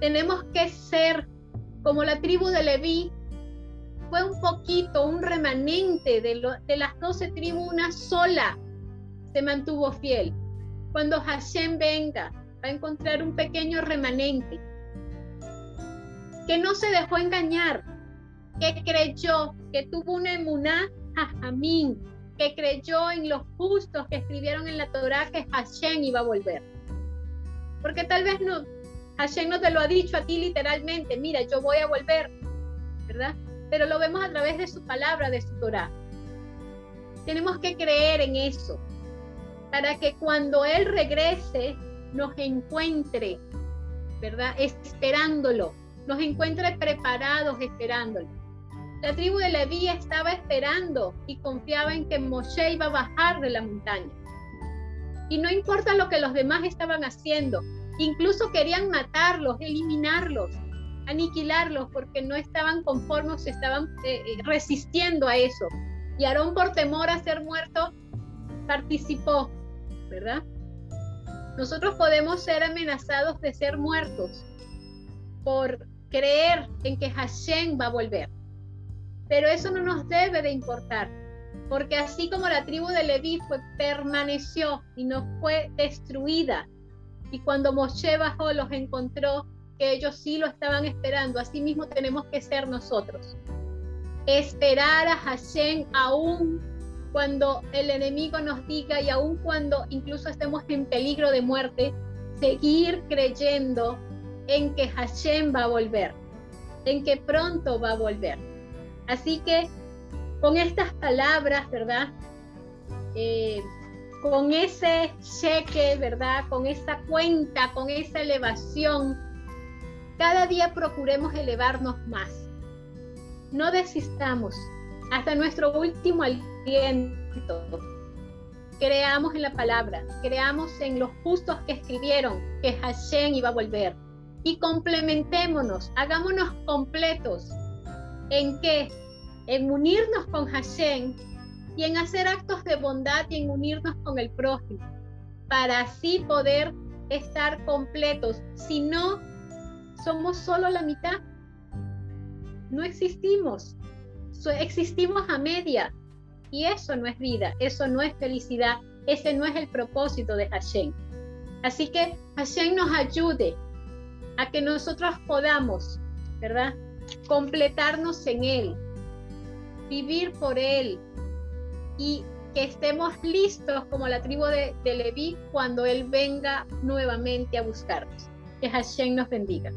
Tenemos que ser como la tribu de Leví, fue un poquito, un remanente de, de las doce tribus, una sola se mantuvo fiel. Cuando Hashem venga, va a encontrar un pequeño remanente que no se dejó engañar, que creyó, que tuvo una emuná a Jamín, que creyó en los justos que escribieron en la Torah que Hashem iba a volver. Porque tal vez no, Hashem no te lo ha dicho a ti literalmente, mira, yo voy a volver, ¿verdad? Pero lo vemos a través de su palabra, de su Torah. Tenemos que creer en eso, para que cuando Él regrese nos encuentre, ¿verdad? Esperándolo, nos encuentre preparados esperándolo. La tribu de Leví estaba esperando y confiaba en que Moshe iba a bajar de la montaña. Y no importa lo que los demás estaban haciendo, incluso querían matarlos, eliminarlos, aniquilarlos, porque no estaban conformes, estaban eh, eh, resistiendo a eso. Y Aarón, por temor a ser muerto, participó, ¿verdad? Nosotros podemos ser amenazados de ser muertos por creer en que Hashem va a volver. Pero eso no nos debe de importar, porque así como la tribu de Leví fue, permaneció y no fue destruida, y cuando Moshe bajó los encontró que ellos sí lo estaban esperando, así mismo tenemos que ser nosotros. Esperar a Hashem aún cuando el enemigo nos diga y aún cuando incluso estemos en peligro de muerte, seguir creyendo en que Hashem va a volver, en que pronto va a volver. Así que con estas palabras, ¿verdad? Eh, con ese cheque, ¿verdad? Con esa cuenta, con esa elevación, cada día procuremos elevarnos más. No desistamos hasta nuestro último creamos en la palabra, creamos en los justos que escribieron que Hashem iba a volver y complementémonos, hagámonos completos. ¿En qué? En unirnos con Hashem y en hacer actos de bondad y en unirnos con el prójimo, para así poder estar completos. Si no, somos solo la mitad. No existimos. existimos a media. Y eso no es vida, eso no es felicidad, ese no es el propósito de Hashem. Así que Hashem nos ayude a que nosotros podamos, ¿verdad? Completarnos en Él, vivir por Él y que estemos listos como la tribu de, de Leví cuando Él venga nuevamente a buscarnos. Que Hashem nos bendiga.